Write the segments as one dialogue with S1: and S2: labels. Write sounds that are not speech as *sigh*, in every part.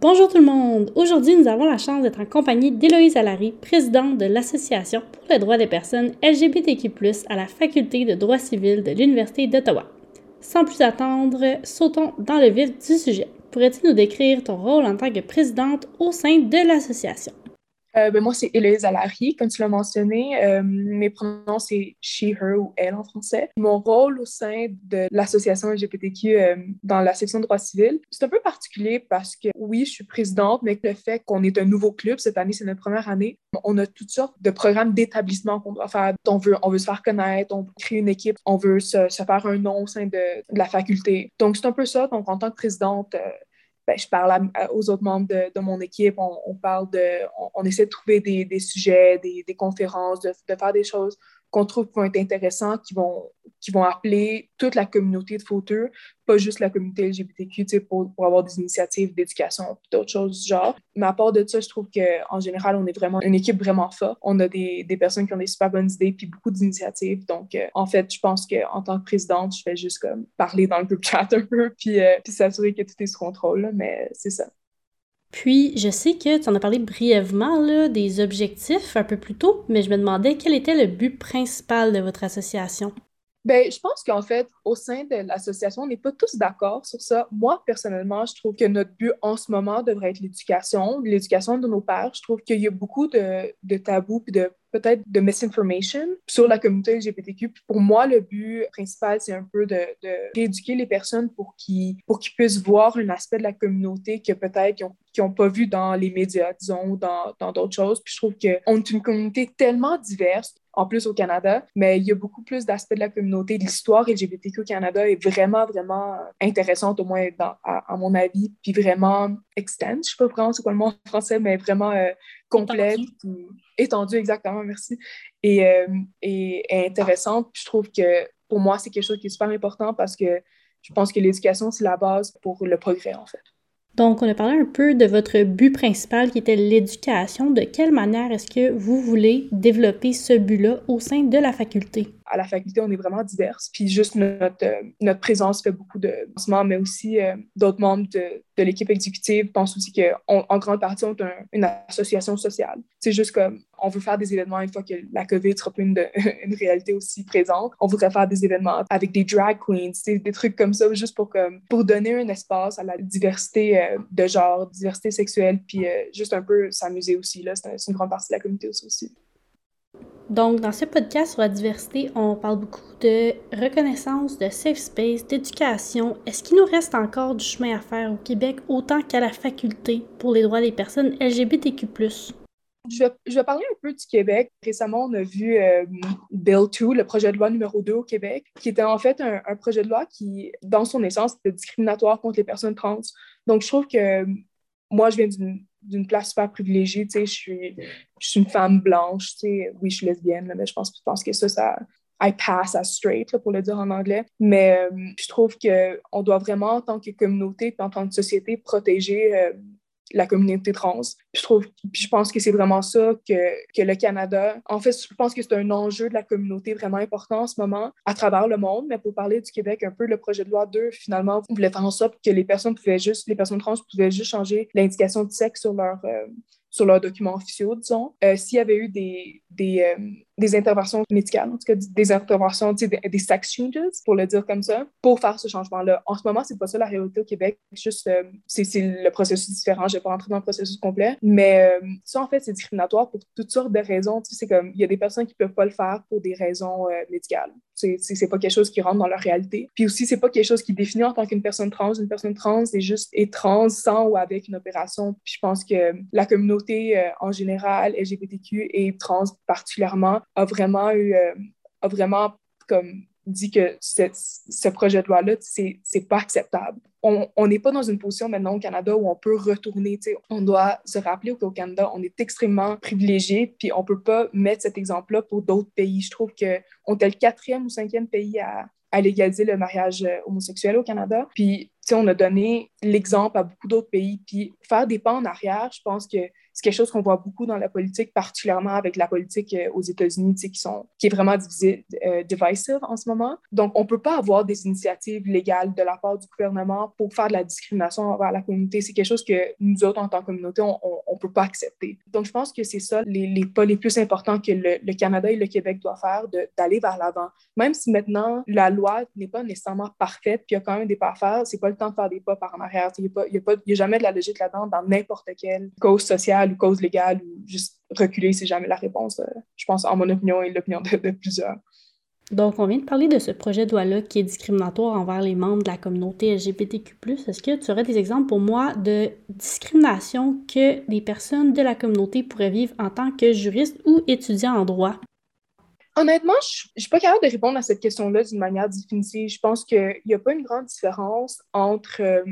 S1: Bonjour tout le monde! Aujourd'hui, nous avons la chance d'être en compagnie d'Héloïse Allary, présidente de l'Association pour les droits des personnes LGBTQ, à la Faculté de droit civil de l'Université d'Ottawa. Sans plus attendre, sautons dans le vif du sujet. Pourrais-tu nous décrire ton rôle en tant que présidente au sein de l'association?
S2: Euh, ben, moi, c'est Héloïse Alary, comme tu l'as mentionné. Euh, mes pronoms, c'est she, her ou elle en français. Mon rôle au sein de l'association LGBTQ euh, dans la section de droit civil, c'est un peu particulier parce que oui, je suis présidente, mais le fait qu'on est un nouveau club, cette année, c'est notre première année, on a toutes sortes de programmes d'établissement qu'on doit faire. On veut, on veut se faire connaître, on veut créer une équipe, on veut se, faire un nom au sein de, de la faculté. Donc, c'est un peu ça. Donc, en tant que présidente, ben, je parle aux autres membres de, mon équipe, on, parle de, on, essaie de trouver des, sujets, des, conférences, de, faire des choses qu'on trouve qui vont être intéressants, qui vont, qui vont appeler toute la communauté de fauteurs, pas juste la communauté LGBTQ, pour, pour avoir des initiatives d'éducation d'autres choses du genre. Mais à part de ça, je trouve qu'en général, on est vraiment une équipe vraiment forte. On a des, des personnes qui ont des super bonnes idées puis beaucoup d'initiatives. Donc, euh, en fait, je pense qu'en tant que présidente, je fais juste comme parler dans le groupe chat un peu *laughs* puis, euh, puis s'assurer que tout est sous contrôle. mais c'est ça.
S1: Puis, je sais que tu en as parlé brièvement là, des objectifs un peu plus tôt, mais je me demandais quel était le but principal de votre association?
S2: Bien, je pense qu'en fait, au sein de l'association, on n'est pas tous d'accord sur ça. Moi, personnellement, je trouve que notre but en ce moment devrait être l'éducation, l'éducation de nos pères. Je trouve qu'il y a beaucoup de, de tabous et de peut-être de misinformation sur la communauté LGBTQ. pour moi, le but principal, c'est un peu de, rééduquer les personnes pour qu'ils puissent voir un aspect de la communauté que peut-être qu'ils n'ont pas vu dans les médias, disons, ou dans d'autres choses. Puis je trouve qu'on est une communauté tellement diverse, en plus au Canada, mais il y a beaucoup plus d'aspects de la communauté. L'histoire LGBTQ au Canada est vraiment, vraiment intéressante, au moins dans, à, mon avis, puis vraiment extend. Je ne sais pas vraiment c'est quoi le mot en français, mais vraiment euh, complète, étendue. exactement, merci, et, euh, et, intéressante. je trouve que pour moi, c'est quelque chose qui est super important parce que je pense que l'éducation, c'est la base pour le progrès, en fait.
S1: Donc, on a parlé un peu de votre but principal qui était l'éducation. De quelle manière est-ce que vous voulez développer ce but-là au sein de la faculté?
S2: À la faculté, on est vraiment diverses. Puis juste notre, euh, présence fait beaucoup de lancements, mais aussi euh, d'autres membres de, de l'équipe exécutive pensent aussi qu'en grande partie, on est une association sociale. C'est juste comme on veut faire des événements une fois que la COVID sera plus une, *laughs* une réalité aussi présente. On voudrait faire des événements avec des drag queens, des trucs comme ça, juste pour, comme, pour donner un espace à la diversité euh, de genre, diversité sexuelle, puis juste un peu s'amuser aussi. C'est une grande partie de la communauté aussi.
S1: Donc, dans ce podcast sur la diversité, on parle beaucoup de reconnaissance, de safe space, d'éducation. Est-ce qu'il nous reste encore du chemin à faire au Québec autant qu'à la faculté pour les droits des personnes LGBTQ?
S2: Je vais, je vais parler un peu du Québec. Récemment, on a vu euh, Bill 2, le projet de loi numéro 2 au Québec, qui était en fait un, un projet de loi qui, dans son essence, était discriminatoire contre les personnes trans. Donc, je trouve que moi, je viens d'une d'une place super privilégiée, tu sais, je suis, je suis une femme blanche, tu sais, oui, je suis lesbienne, mais je pense, que ça, ça, I pass as straight, pour le dire en anglais. Mais euh, je trouve qu'on doit vraiment, en tant que communauté, en tant que société, protéger euh, la communauté trans. je trouve, puis je pense que c'est vraiment ça que, que le Canada. En fait, je pense que c'est un enjeu de la communauté vraiment important en ce moment à travers le monde. Mais pour parler du Québec, un peu le projet de loi 2, finalement, voulait faire en sorte que les personnes pouvaient juste, les personnes trans pouvaient juste changer l'indication de sexe sur leur euh, sur leurs documents officiaux, disons. Euh, s'il y avait eu des, des, euh, des, interventions médicales, en tout cas des interventions, des, des sex changes, pour le dire comme ça, pour faire ce changement-là. En ce moment, c'est pas ça la réalité au Québec. Juste, euh, c'est le processus différent. Je vais pas rentrer dans le processus complet. Mais ça, en fait, c'est discriminatoire pour toutes sortes de raisons. Tu sais, c'est comme, il y a des personnes qui peuvent pas le faire pour des raisons médicales. C'est pas quelque chose qui rentre dans leur réalité. Puis aussi, c'est pas quelque chose qui définit en tant qu'une personne trans. Une personne trans est juste est trans sans ou avec une opération. Puis je pense que la communauté euh, en général, LGBTQ et trans particulièrement, a vraiment eu, euh, a vraiment comme dit que ce projet de loi-là, c'est pas acceptable. On n'est pas dans une position maintenant au Canada où on peut retourner. On doit se rappeler qu'au Canada, on est extrêmement privilégié, puis on peut pas mettre cet exemple-là pour d'autres pays. Je trouve qu'on est le quatrième ou cinquième pays à, à légaliser le mariage euh, homosexuel au Canada. Puis, on a donné l'exemple à beaucoup d'autres pays. Puis, faire des pas en arrière, je pense que c'est quelque chose qu'on voit beaucoup dans la politique, particulièrement avec la politique euh, aux États-Unis, qui, sont, qui est vraiment euh, divisive en ce moment. Donc, on ne peut pas avoir des initiatives légales de la part du gouvernement pour faire de la discrimination envers la communauté. C'est quelque chose que nous autres, en tant que communauté, on ne peut pas accepter. Donc, je pense que c'est ça les, pas les plus importants que le, Canada et le Québec doivent faire, d'aller vers l'avant. Même si maintenant, la loi n'est pas nécessairement parfaite, puis il y a quand même des pas à faire, c'est pas le temps de faire des pas par en arrière. Il n'y a, a, jamais de la logique là-dedans dans n'importe quelle cause sociale ou cause légale ou juste reculer, c'est jamais la réponse. Euh, je pense, en mon opinion et l'opinion de, de plusieurs.
S1: Donc, on vient de parler de ce projet de loi-là qui est discriminatoire envers les membres de la communauté LGBTQ. Est-ce que tu aurais des exemples pour moi de discrimination que les personnes de la communauté pourraient vivre en tant que juristes ou étudiants en droit?
S2: Honnêtement, je ne suis pas capable de répondre à cette question-là d'une manière définitive. Je pense qu'il n'y a pas une grande différence entre euh,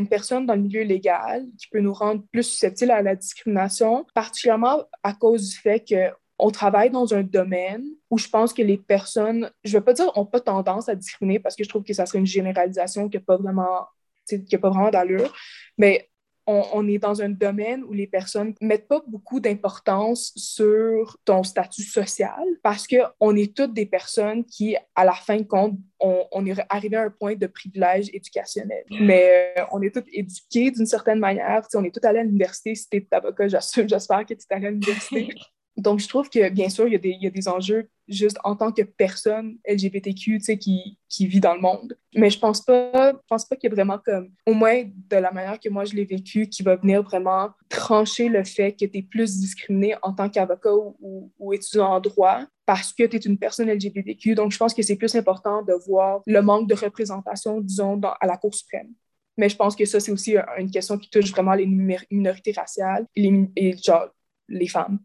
S2: une personne dans le milieu légal qui peut nous rendre plus susceptibles à la discrimination, particulièrement à cause du fait qu'on travaille dans un domaine où je pense que les personnes, je ne vais pas dire n'ont pas tendance à discriminer parce que je trouve que ça serait une généralisation qui n'a pas vraiment qui n'a pas vraiment d'allure, mais on, est dans un domaine où les personnes ne mettent pas beaucoup d'importance sur ton statut social parce qu'on est toutes des personnes qui, à la fin de compte, on, est arrivé à un point de privilège éducationnel. Mais euh, on est toutes éduquées d'une certaine manière. on est toutes allées à l'université. Si tu es avocat, j'espère que tu es allé à l'université. *laughs* Donc, je trouve que, bien sûr, il y, a des, enjeux juste en tant que personne LGBTQ qui, qui vit dans le monde. Mais je pense pas, je pense pas qu'il y ait vraiment comme, au moins de la manière que moi je l'ai vécu, qui va venir vraiment trancher le fait que tu es plus discriminé en tant qu'avocat ou, étudiant en droit parce que tu es une personne LGBTQ. Donc, je pense que c'est plus important de voir le manque de représentation, disons, à la Cour suprême. Mais je pense que ça, c'est aussi une question qui touche vraiment les minorités raciales et, les, et genre, les femmes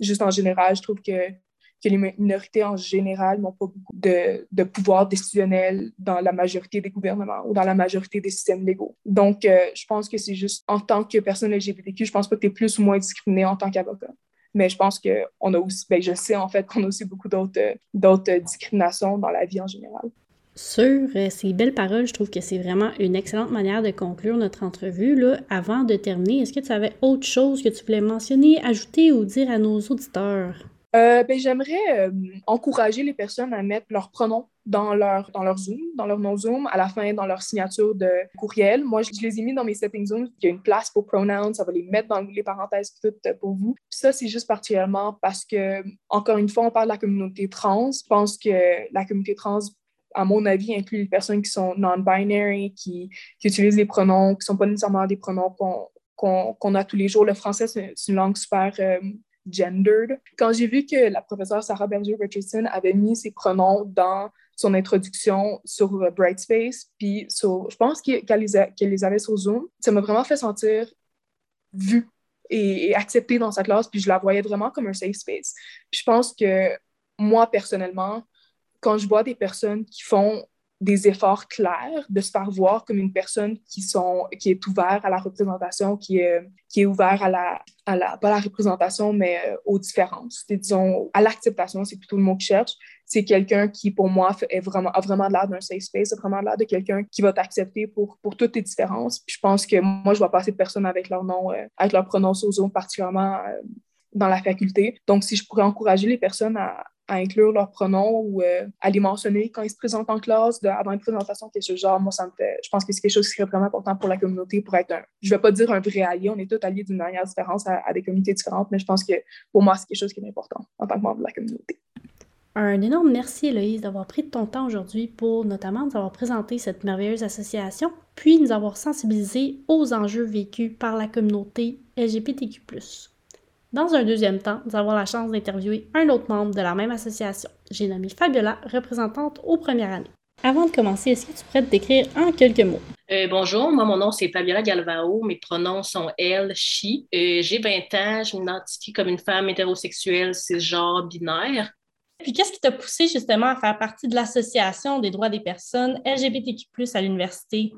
S2: juste en général, je trouve que, que les minorités en général n'ont pas beaucoup de, de, pouvoir décisionnel dans la majorité des gouvernements ou dans la majorité des systèmes légaux. Donc, euh, je pense que c'est juste en tant que personne LGBTQ, je pense pas que tu es plus ou moins discriminé en tant qu'avocat. Mais je pense qu'on a aussi, ben je sais en fait qu'on a aussi beaucoup d'autres discriminations dans la vie en général.
S1: Sur euh, ces belles paroles, je trouve que c'est vraiment une excellente manière de conclure notre entrevue. Là, avant de terminer, est-ce que tu avais autre chose que tu voulais mentionner, ajouter ou dire à nos auditeurs?
S2: Euh, ben, J'aimerais euh, encourager les personnes à mettre leurs pronoms dans leur, dans leur Zoom, dans leur nom Zoom, à la fin, dans leur signature de courriel. Moi, je, les ai mis dans mes settings Zoom. Il y a une place pour pronouns, ça va les mettre dans les parenthèses toutes pour vous. Ça, c'est juste particulièrement parce que, encore une fois, on parle de la communauté trans. Je pense que la communauté trans à mon avis, inclut les personnes qui sont non-binary, qui, utilisent des pronoms qui ne sont pas nécessairement des pronoms qu'on a tous les jours. Le français, c'est une langue super euh, gendered. Quand j'ai vu que la professeure Sarah Berger-Richardson avait mis ses pronoms dans son introduction sur Brightspace, puis je pense qu'elle les, avait sur Zoom, ça m'a vraiment fait sentir vue et, acceptée dans sa classe, puis je la voyais vraiment comme un safe space. Je pense que moi, personnellement, quand je vois des personnes qui font des efforts clairs, de se faire voir comme une personne qui, sont, qui est ouverte à la représentation, qui est, qui est ouvert à la, à la, pas la représentation, mais euh, aux différences. disons, à l'acceptation, c'est plutôt le mot que je cherche. C'est quelqu'un qui, pour moi, est vraiment, a vraiment l'air d'un safe space, a vraiment l'air de quelqu'un qui va t'accepter pour, pour toutes tes différences. Puis je pense que moi, je vois pas assez de personnes avec leur nom, euh, avec leur pronom particulièrement euh, dans la faculté. Donc, si je pourrais encourager les personnes à, à inclure leurs pronoms ou euh, à les mentionner quand ils se présentent en classe, avant une présentation, quelque chose genre, moi, ça me fait, je pense que c'est quelque chose qui serait vraiment important pour la communauté, pour être un, je vais pas dire un vrai allié, on est tous alliés d'une manière différente à, des communautés différentes, mais je pense que pour moi, c'est quelque chose qui est important en tant que membre de la communauté.
S1: Un énorme merci, Héloïse, d'avoir pris de ton temps aujourd'hui pour notamment nous avoir présenté cette merveilleuse association, puis nous avoir sensibilisés aux enjeux vécus par la communauté LGBTQ. Dans un deuxième temps, nous avons la chance d'interviewer un autre membre de la même association. J'ai nommé Fabiola, représentante aux premières années. Avant de commencer, est-ce que tu pourrais te décrire en quelques mots?
S3: Euh, bonjour, moi, mon nom, c'est Fabiola Galvao. Mes pronoms sont elle, she. Euh, j'ai 20 ans, je m'identifie comme une femme hétérosexuelle, genre binaire.
S1: Puis, qu'est-ce qui t'a poussé justement à faire partie de l'Association des droits des personnes LGBTQ, à l'université?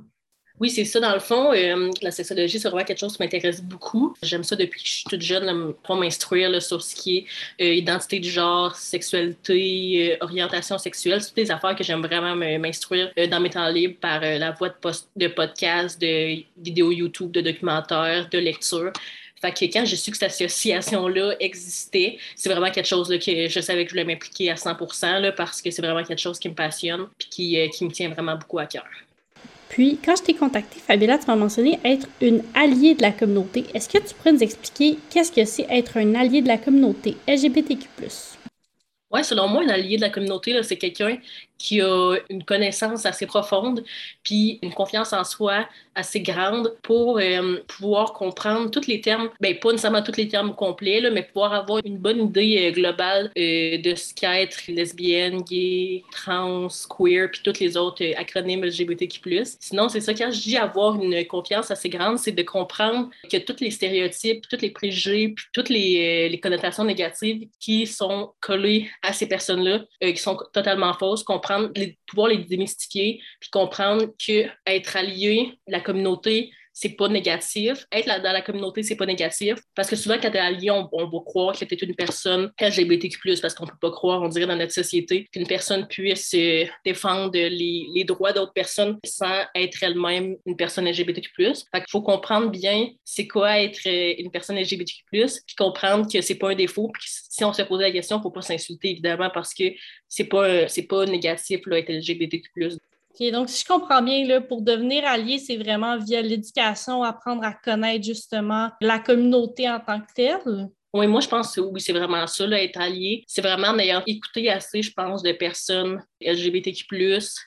S3: Oui, c'est ça, dans le fond. Euh, la sexologie, c'est vraiment quelque chose qui m'intéresse beaucoup. J'aime ça depuis que je suis toute jeune, pour m'instruire sur ce qui est euh, identité du genre, sexualité, euh, orientation sexuelle. C'est des affaires que j'aime vraiment m'instruire dans mes temps libres par la voie de, post de podcasts, de vidéos YouTube, de documentaires, de lecture. Fait que quand j'ai su que cette association-là existait, c'est vraiment quelque chose que je savais que je voulais m'impliquer à 100 là, parce que c'est vraiment quelque chose qui me passionne et qui me tient vraiment beaucoup à cœur.
S1: Puis, quand je t'ai contacté, Fabiola, tu m'as mentionné être une alliée de la communauté. Est-ce que tu pourrais nous expliquer qu'est-ce que c'est être un allié de la communauté LGBTQ?
S3: Oui, selon moi, un allié de la communauté, c'est quelqu'un qui a une connaissance assez profonde, puis une confiance en soi assez grande pour euh, pouvoir comprendre tous les termes, ben pas nécessairement tous les termes complets, là, mais pouvoir avoir une bonne idée euh, globale euh, de ce qu'est être lesbienne, gay, trans, queer, puis tous les autres acronymes LGBTQ+. Sinon, c'est ça, quand je dis avoir une confiance assez grande, c'est de comprendre que tous les stéréotypes, tous les préjugés, puis toutes les, les connotations négatives qui sont collées à ces personnes-là, qui sont totalement fausses, comprendre pouvoir les démystifier, puis comprendre que être allié, la communauté, c'est pas négatif. Être dans la communauté, c'est pas négatif. Parce que souvent, quand t'es allié, on, on, va croire que t'es une personne LGBTQ+, parce qu'on peut pas croire, on dirait dans notre société, qu'une personne puisse euh, défendre les, droits d'autres personnes sans être elle-même une personne LGBTQ+. Fait qu'il faut comprendre bien c'est quoi être euh, une personne LGBTQ+, puis comprendre que c'est pas un défaut, puis si on se pose la question, faut pas s'insulter, évidemment, parce que c'est pas, c'est pas négatif, là, être LGBTQ+.
S1: OK, donc si je comprends bien, là, pour devenir allié, c'est vraiment via l'éducation, apprendre à connaître justement la communauté en tant que telle?
S3: Oui, moi, je pense que oui, c'est vraiment ça, là, être allié. C'est vraiment en ayant écouté assez, je pense, de personnes LGBTQ+,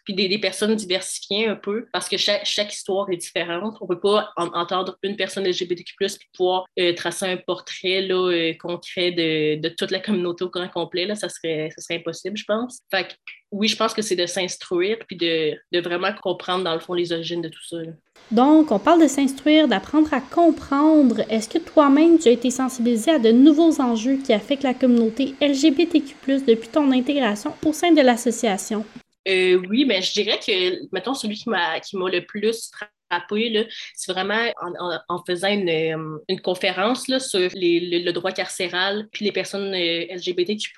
S3: puis des, personnes diversifiées un peu, parce que chaque, histoire est différente. On peut pas entendre une personne LGBTQ+, puis pouvoir euh, tracer un portrait là, euh, concret de, de, toute la communauté au grand complet. Là, ça, serait, ça serait impossible, je pense. Fait que, oui, je pense que c'est de s'instruire, puis de, de, vraiment comprendre, dans le fond, les origines de tout ça. Là.
S1: Donc, on parle de s'instruire, d'apprendre à comprendre. Est-ce que toi-même, tu as été sensibilisé à de nouveaux enjeux qui affectent la communauté LGBTQ, depuis ton intégration au sein de l'association?
S3: Euh, oui, mais je dirais que, mettons, celui qui m'a le plus c'est vraiment en, faisant une, euh, conférence sur le, droit carcéral puis les personnes euh, LGBTQ+.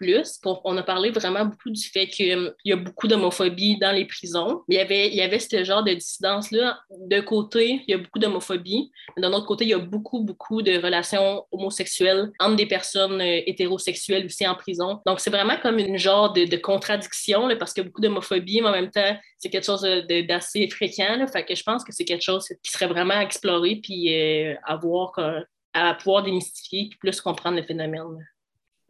S3: On a parlé vraiment beaucoup du fait qu'il euh, y a beaucoup d'homophobie dans les prisons. Il y avait, ce genre de dissidence-là. De côté, il y a beaucoup d'homophobie, d'un autre côté, il y a beaucoup, beaucoup de relations homosexuelles entre des personnes hétérosexuelles aussi en prison. Donc, c'est vraiment comme une genre de, contradiction parce qu'il y a beaucoup d'homophobie, mais en même temps, c'est quelque chose d'assez fréquent. Là, que je pense que c'est quelque chose qui serait vraiment à explorer puis euh, à pouvoir démystifier puis plus comprendre le phénomène.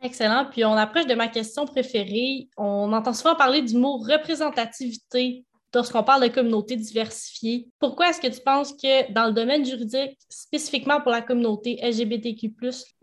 S1: Excellent. Puis on approche de ma question préférée. On entend souvent parler du mot représentativité lorsqu'on parle de communauté diversifiée. Pourquoi est-ce que tu penses que dans le domaine juridique, spécifiquement pour la communauté LGBTQ,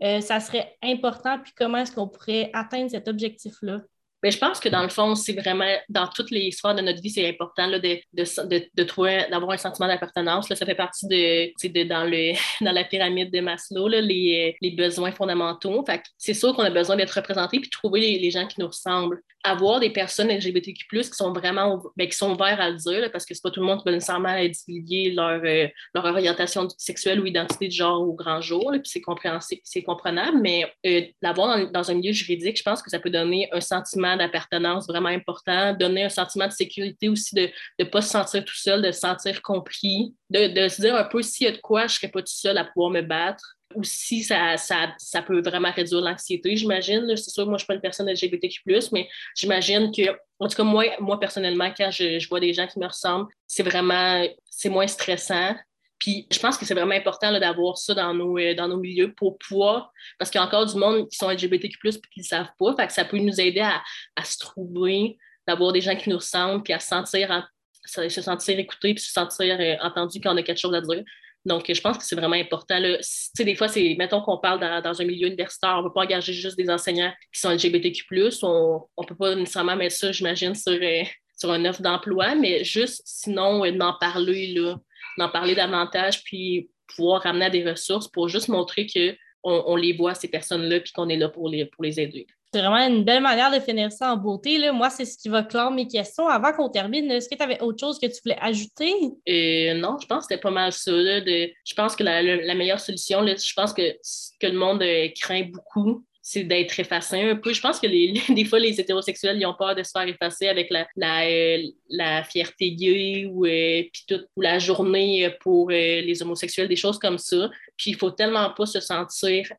S1: euh, ça serait important? Puis comment est-ce qu'on pourrait atteindre cet objectif-là?
S3: Mais je pense que dans le fond, c'est vraiment dans toutes les histoires de notre vie, c'est important de, de, de, trouver, d'avoir un sentiment d'appartenance. Ça fait partie de, dans, le, *laughs* dans la pyramide de Maslow, les, les besoins fondamentaux. Fait c'est sûr qu'on a besoin d'être représenté puis trouver les, gens qui nous ressemblent. Avoir des personnes LGBTQ, qui sont vraiment ben, qui sont ouverts à le dire, parce que c'est pas tout le monde qui va nécessairement divulguer leur, euh, leur orientation sexuelle ou identité de genre au grand jour. puis c'est compréhensible, c'est comprenable, mais euh, l'avoir dans, dans un milieu juridique, je pense que ça peut donner un sentiment d'appartenance vraiment important, donner un sentiment de sécurité aussi, de ne pas se sentir tout seul, de se sentir compris, de, de se dire un peu s'il y a de quoi, je ne serais pas tout seul à pouvoir me battre ou si ça, ça, ça peut vraiment réduire l'anxiété, j'imagine. C'est sûr, moi, je ne suis pas une personne LGBTQ+, mais j'imagine que, en tout cas, moi, moi personnellement, quand je, je vois des gens qui me ressemblent, c'est vraiment, c'est moins stressant. Puis je pense que c'est vraiment important d'avoir ça dans nos, euh, dans nos milieux pour pouvoir, parce qu'il y a encore du monde qui sont LGBTQ, puis qui ne savent pas. Fait que ça peut nous aider à, à se trouver, d'avoir des gens qui nous ressemblent, puis à se sentir, se sentir écouté, puis se sentir euh, entendu quand on a quelque chose à dire. Donc, je pense que c'est vraiment important. Là. Des fois, c'est, mettons qu'on parle dans, un milieu universitaire, on ne peut pas engager juste des enseignants qui sont LGBTQ, on ne peut pas nécessairement mettre ça, j'imagine, sur, euh, sur un offre d'emploi, mais juste sinon d'en parler là, d'en parler davantage, puis pouvoir ramener à des ressources pour juste montrer qu'on on les voit, ces personnes-là, puis qu'on est là pour les, pour les aider.
S1: C'est vraiment une belle manière de finir ça en beauté. Là. Moi, c'est ce qui va clore mes questions. Avant qu'on termine, est-ce que tu avais autre chose que tu voulais ajouter?
S3: Euh, non, je pense que c'était pas mal ça. de, je pense que la, la meilleure solution, là, je pense que ce que le monde euh, craint beaucoup, c'est d'être effacé un peu. Je pense que les, *laughs* des fois, les hétérosexuels, ils ont peur de se faire effacer avec la, la, euh, la fierté gay ou, euh, tout, ou la journée pour euh, les homosexuels, des choses comme ça. Puis il faut tellement pas se sentir,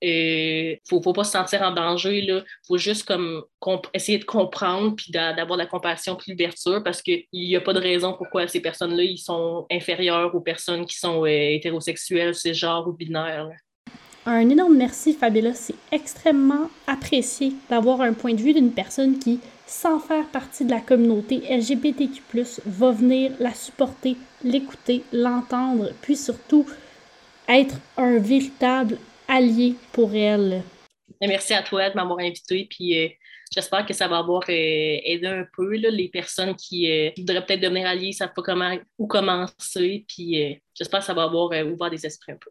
S3: faut, faut pas se sentir en danger. Il faut juste comme essayer de comprendre puis d'avoir de la compassion puis l'ouverture parce qu'il n'y a pas de raison pourquoi ces personnes-là ils sont inférieures aux personnes qui sont hétérosexuelles, genre ou binaires.
S1: Un énorme merci, Fabiola. C'est extrêmement apprécié d'avoir un point de vue d'une personne qui, sans faire partie de la communauté LGBTQ, va venir la supporter, l'écouter, l'entendre, puis surtout être un véritable allié pour elle.
S3: Merci à toi de m'avoir invité. Puis euh, j'espère que ça va avoir euh, aidé un peu les personnes qui euh, voudraient peut-être devenir alliés, ne savent pas comment où commencer. Puis j'espère que ça va avoir ouvert des esprits un peu.